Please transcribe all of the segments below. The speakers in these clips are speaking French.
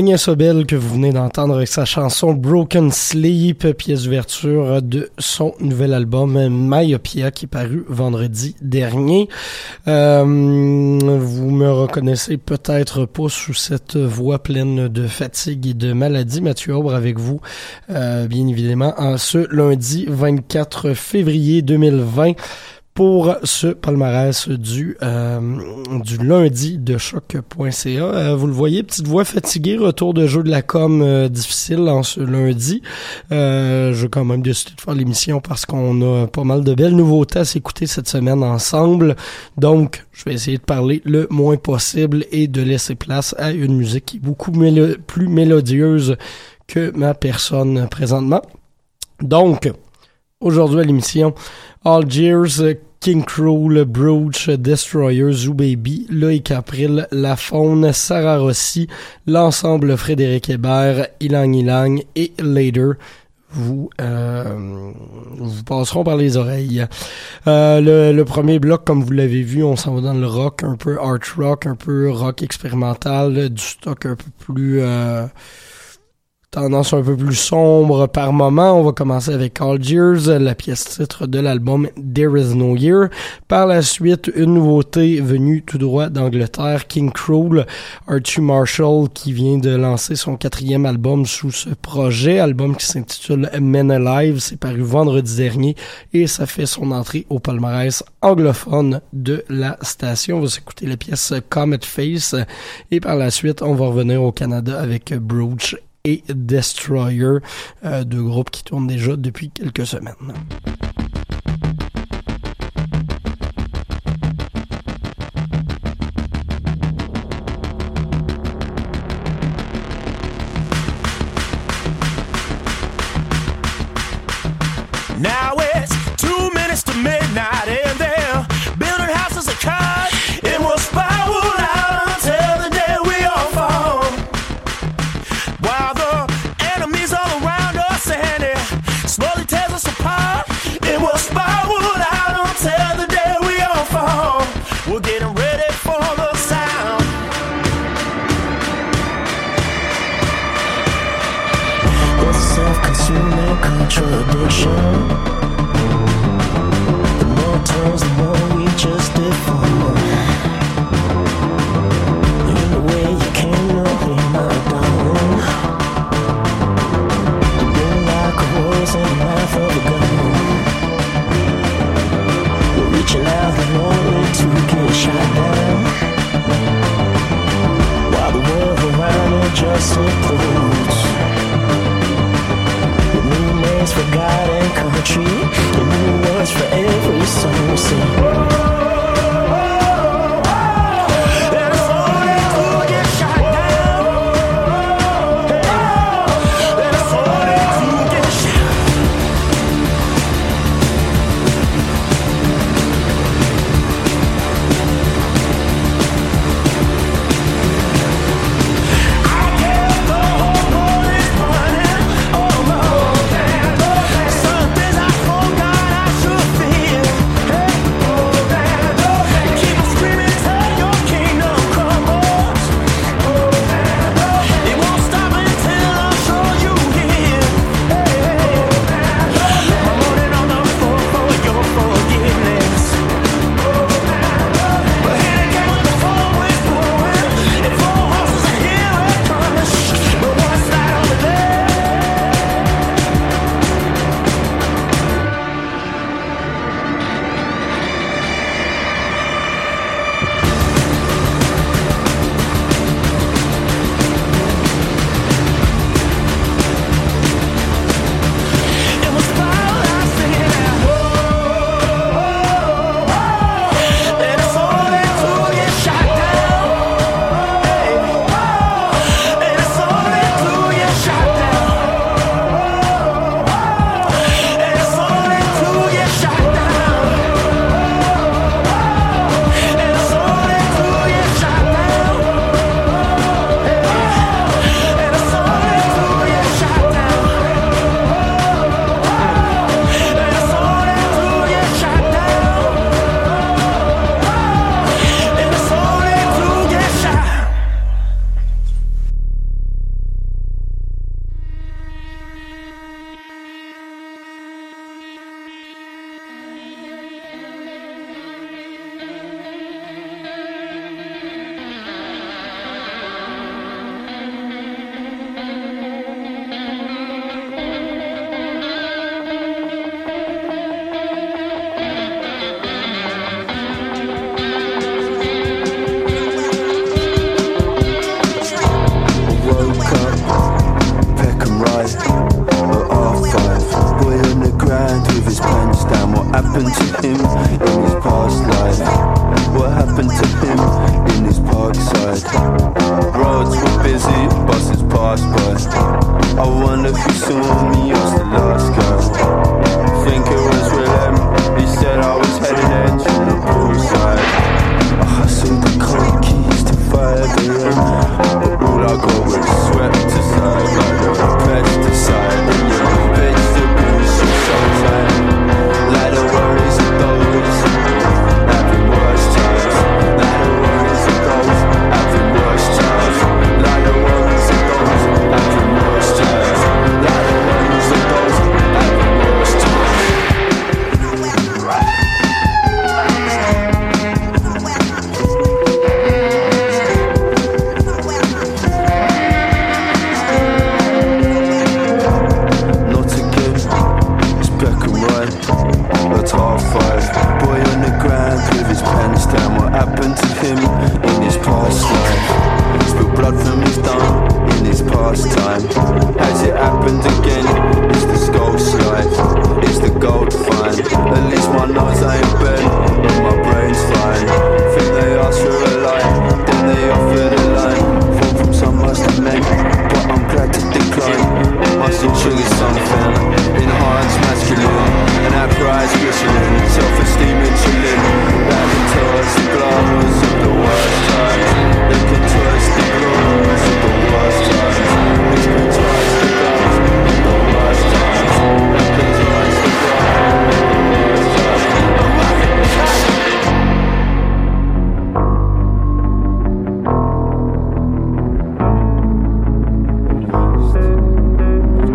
Agnès Obel que vous venez d'entendre avec sa chanson Broken Sleep, pièce d'ouverture de son nouvel album Myopia qui est paru vendredi dernier. Euh, vous me reconnaissez peut-être pas sous cette voix pleine de fatigue et de maladie. Mathieu Aubre avec vous, euh, bien évidemment, en ce lundi 24 février 2020 pour ce palmarès du euh, du lundi de choc.ca. Euh, vous le voyez, petite voix fatiguée, retour de jeu de la com euh, difficile en ce lundi. Euh, je vais quand même décider de faire l'émission parce qu'on a pas mal de belles nouveautés à s'écouter cette semaine ensemble. Donc, je vais essayer de parler le moins possible et de laisser place à une musique qui est beaucoup plus mélodieuse que ma personne présentement. Donc, aujourd'hui à l'émission, Algiers, King Cruel, Brooch, Destroyer, Zoo Baby, Loïc April, La Faune, Sarah Rossi, l'ensemble Frédéric Hébert, Ilang Ilang et Later vous euh, vous passeront par les oreilles. Euh, le, le, premier bloc, comme vous l'avez vu, on s'en va dans le rock, un peu art rock, un peu rock expérimental, du stock un peu plus euh, tendance un peu plus sombre par moment. On va commencer avec Algiers, la pièce titre de l'album There Is No Year. Par la suite, une nouveauté venue tout droit d'Angleterre, King Cruel, Archie Marshall, qui vient de lancer son quatrième album sous ce projet, album qui s'intitule Men Alive. C'est paru vendredi dernier et ça fait son entrée au palmarès anglophone de la station. On va s'écouter la pièce Comet Face et par la suite, on va revenir au Canada avec Brooch et Destroyer, euh, deux groupes qui tournent déjà depuis quelques semaines.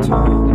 time.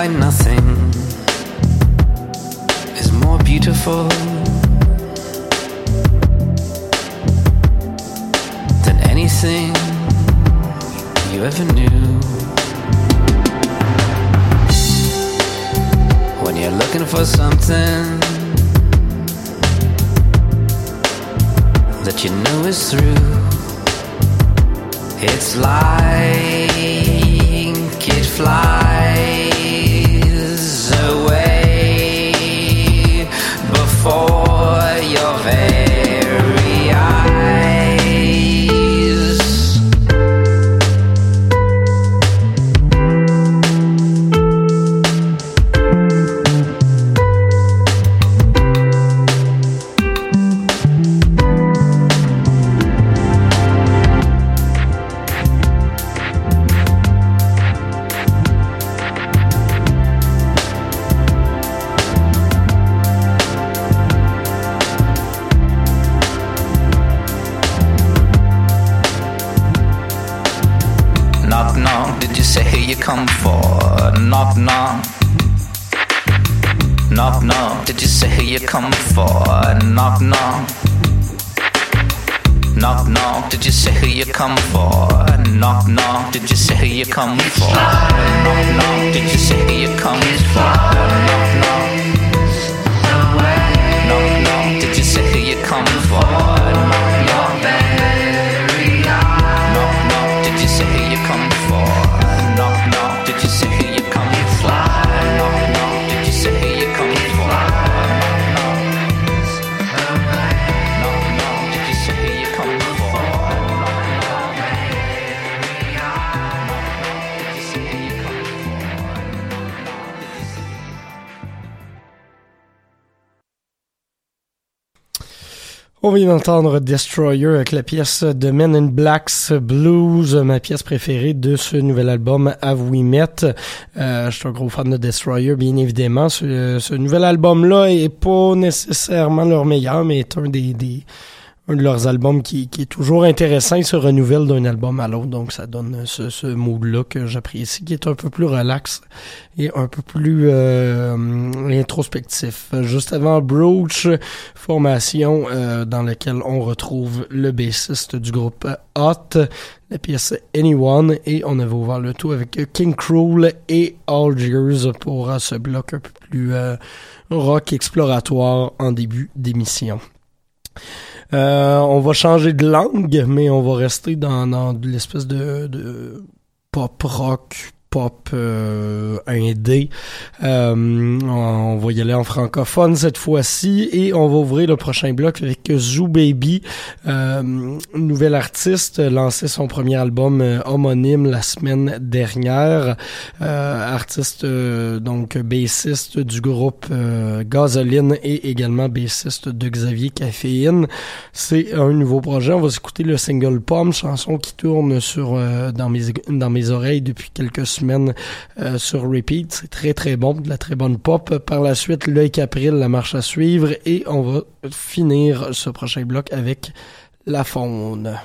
Find nothing On vient d'entendre Destroyer avec la pièce de Men in Black's Blues, ma pièce préférée de ce nouvel album Have We Met. Euh, je suis un gros fan de Destroyer, bien évidemment. Ce, ce nouvel album-là est pas nécessairement leur meilleur, mais est un des, des un de leurs albums qui, qui est toujours intéressant. Il se renouvelle d'un album à l'autre, donc ça donne ce, ce mood-là que j'apprécie, qui est un peu plus relax et un peu plus euh, introspectif. Juste avant Brooch, formation euh, dans laquelle on retrouve le bassiste du groupe Hot, la pièce Anyone, et on avait ouvert le tout avec King Cruel et Algiers pour ce bloc un peu plus euh, rock exploratoire en début d'émission. Euh, on va changer de langue, mais on va rester dans, dans de l'espèce de, de pop rock, pop euh, indé. Euh, on va y aller en francophone cette fois-ci et on va ouvrir le prochain bloc avec Zoo Baby, euh, nouvel artiste, lancé son premier album euh, homonyme la semaine dernière. Euh, artiste donc bassiste du groupe Gasoline et également bassiste de Xavier Caféine. C'est un nouveau projet. On va écouter le single Pomme, chanson qui tourne sur dans mes dans mes oreilles depuis quelques semaines euh, sur repeat. C'est très très bon, de la très bonne pop. Par la suite, l'œil Capril, la marche à suivre et on va finir ce prochain bloc avec La Faune.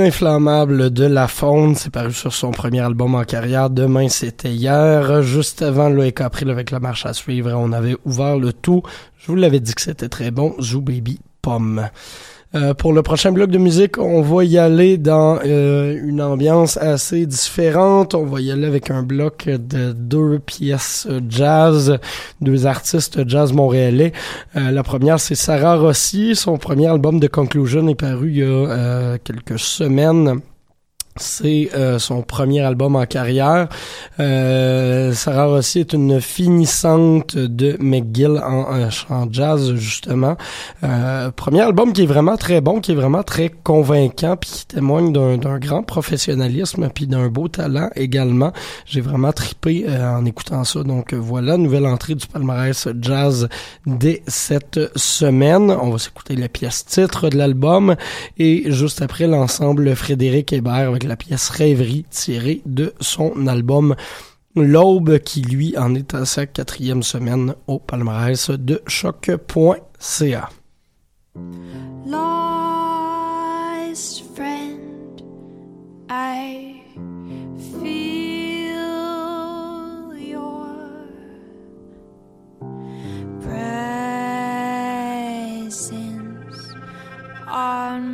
Ininflammable de La Faune, c'est paru sur son premier album en carrière. Demain, c'était hier. Juste avant Loïc April avec la marche à suivre, on avait ouvert le tout. Je vous l'avais dit que c'était très bon. Zoo Baby Pomme. Euh, pour le prochain bloc de musique, on va y aller dans euh, une ambiance assez différente. On va y aller avec un bloc de deux pièces jazz, deux artistes jazz montréalais. Euh, la première, c'est Sarah Rossi. Son premier album de Conclusion est paru il y a euh, quelques semaines. C'est euh, son premier album en carrière. Euh, Sarah Rossi est une finissante de McGill en, en jazz, justement. Euh, premier album qui est vraiment très bon, qui est vraiment très convaincant, puis qui témoigne d'un grand professionnalisme, puis d'un beau talent également. J'ai vraiment tripé euh, en écoutant ça. Donc voilà, nouvelle entrée du palmarès jazz dès cette semaine. On va s'écouter la pièce titre de l'album et juste après l'ensemble Frédéric Hébert la pièce Rêverie tirée de son album L'Aube qui lui en est à sa quatrième semaine au palmarès de choc.ca. lost friend.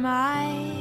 I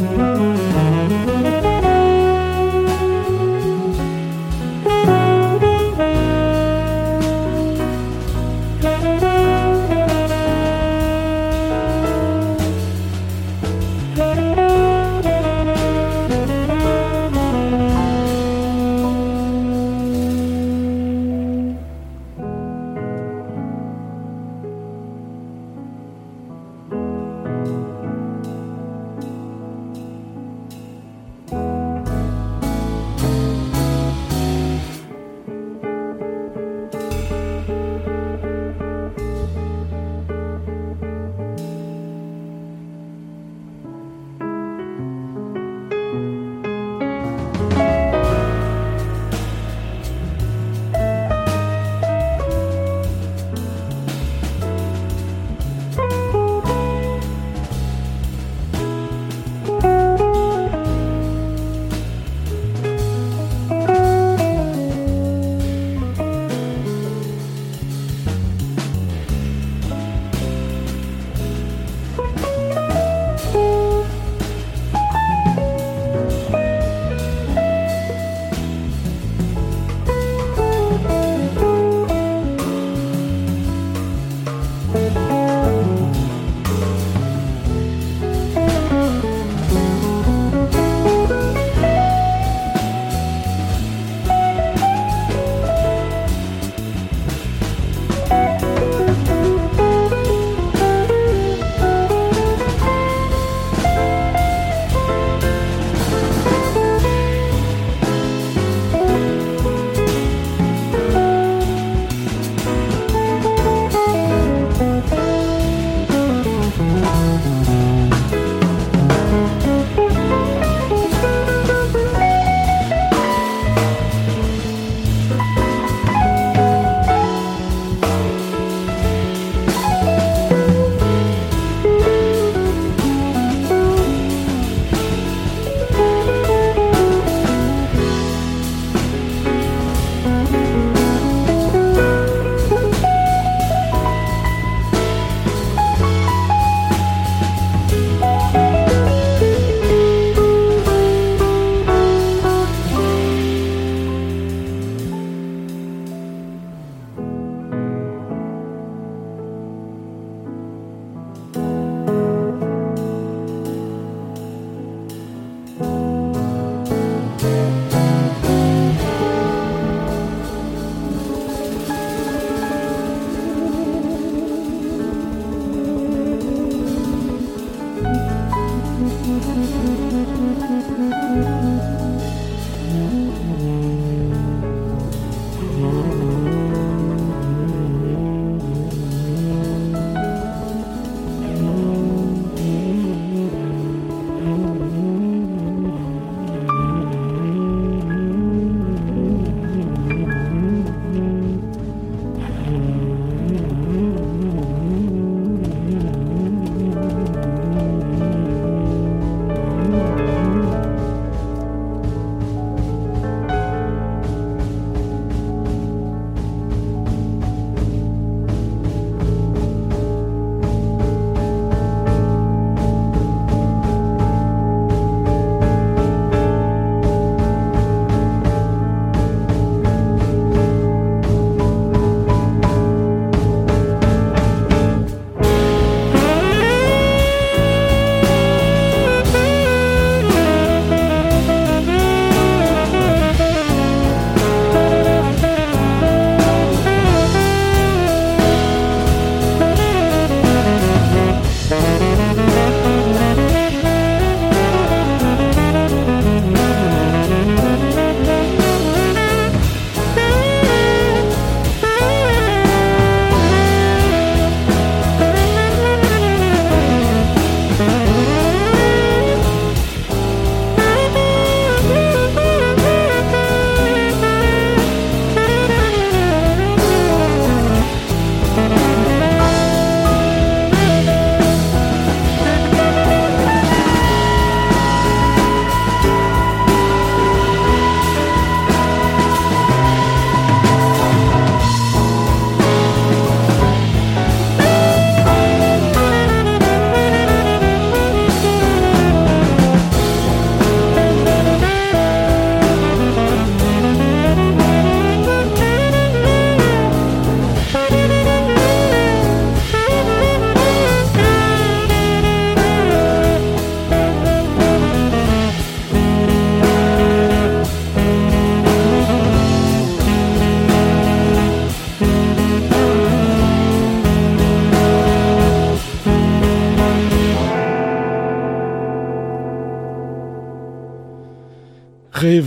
Música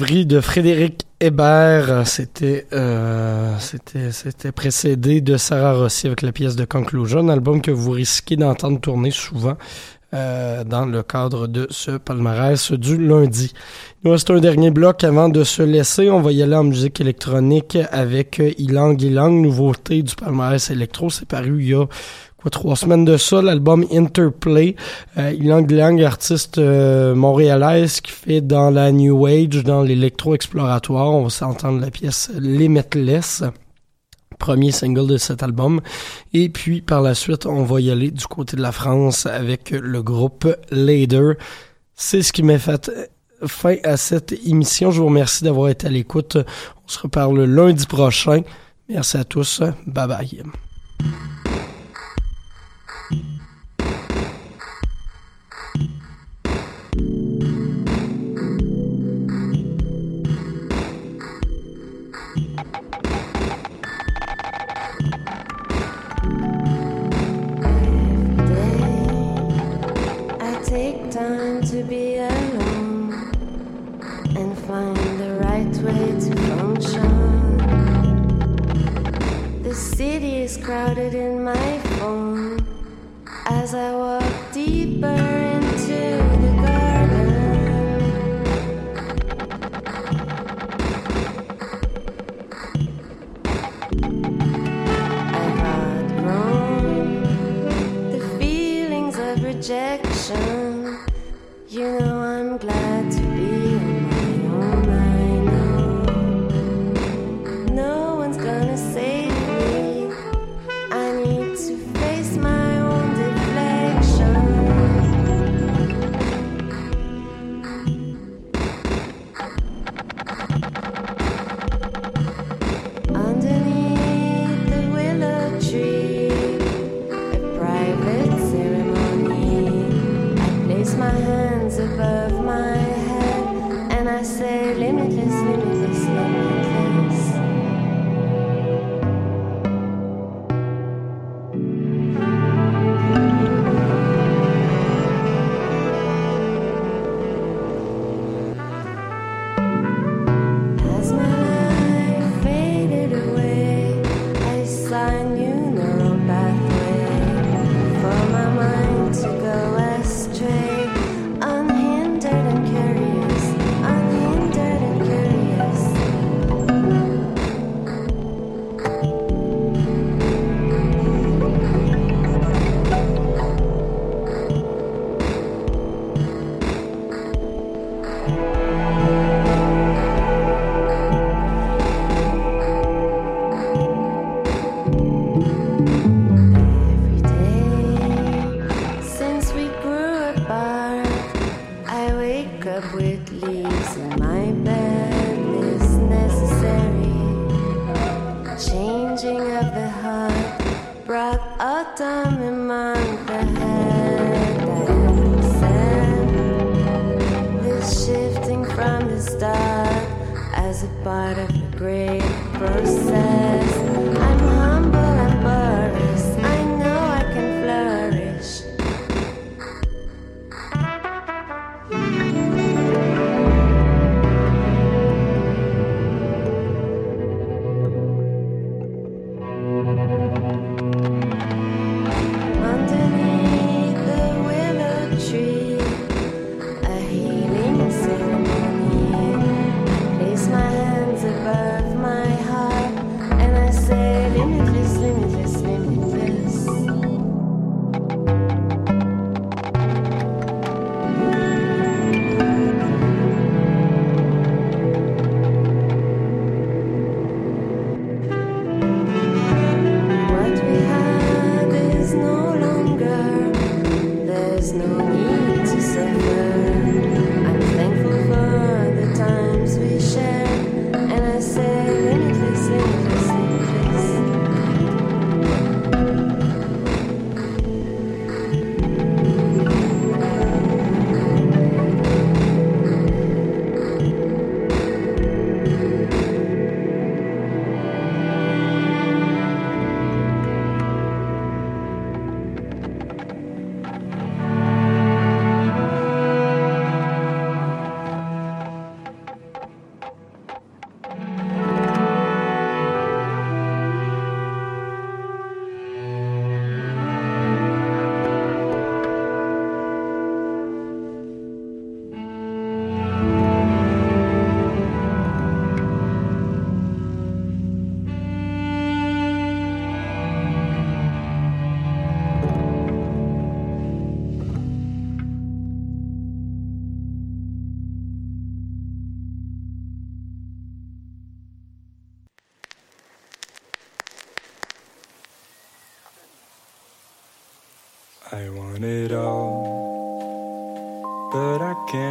De Frédéric Hébert, c'était euh, c'était c'était précédé de Sarah Rossi avec la pièce de Conclusion, album que vous risquez d'entendre tourner souvent euh, dans le cadre de ce palmarès du lundi. Il nous reste un dernier bloc avant de se laisser. On va y aller en musique électronique avec Ilang Ilang, nouveauté du palmarès électro. C'est paru il y a trois semaines de ça, l'album Interplay. Euh, Ilang artiste euh, montréalaise qui fait dans la New Age, dans l'électro-exploratoire. On va s'entendre la pièce Limitless premier single de cet album. Et puis par la suite, on va y aller du côté de la France avec le groupe Lader. C'est ce qui m'a fait fin à cette émission. Je vous remercie d'avoir été à l'écoute. On se reparle lundi prochain. Merci à tous. Bye bye. Crowded in my phone as I walk deeper into the garden. I've outgrown the feelings of rejection.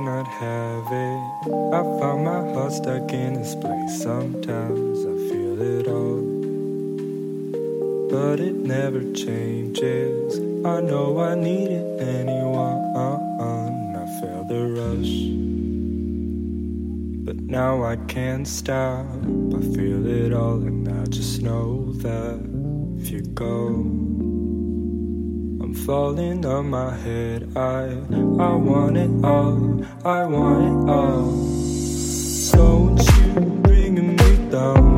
cannot have it. I found my heart stuck in this place. Sometimes I feel it all, but it never changes. I know I need it anyway. Uh-uh, I feel the rush, but now I can't stop. I feel it all, and I just know that if you go falling on my head. I, I want it all, I want it all. Don't you bring me down.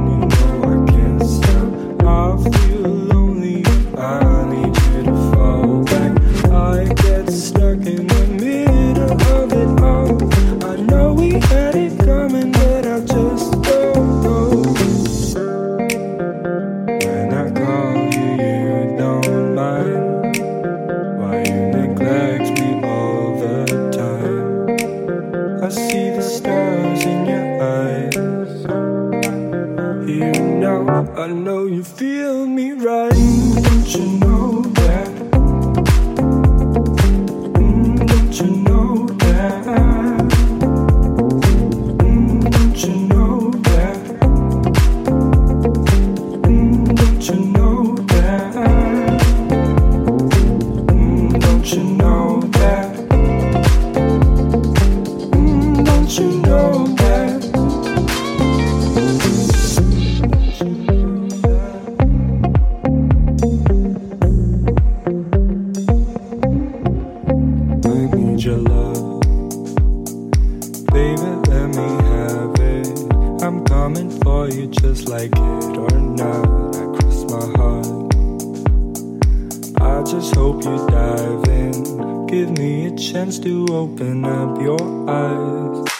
just hope you dive in. Give me a chance to open up your eyes.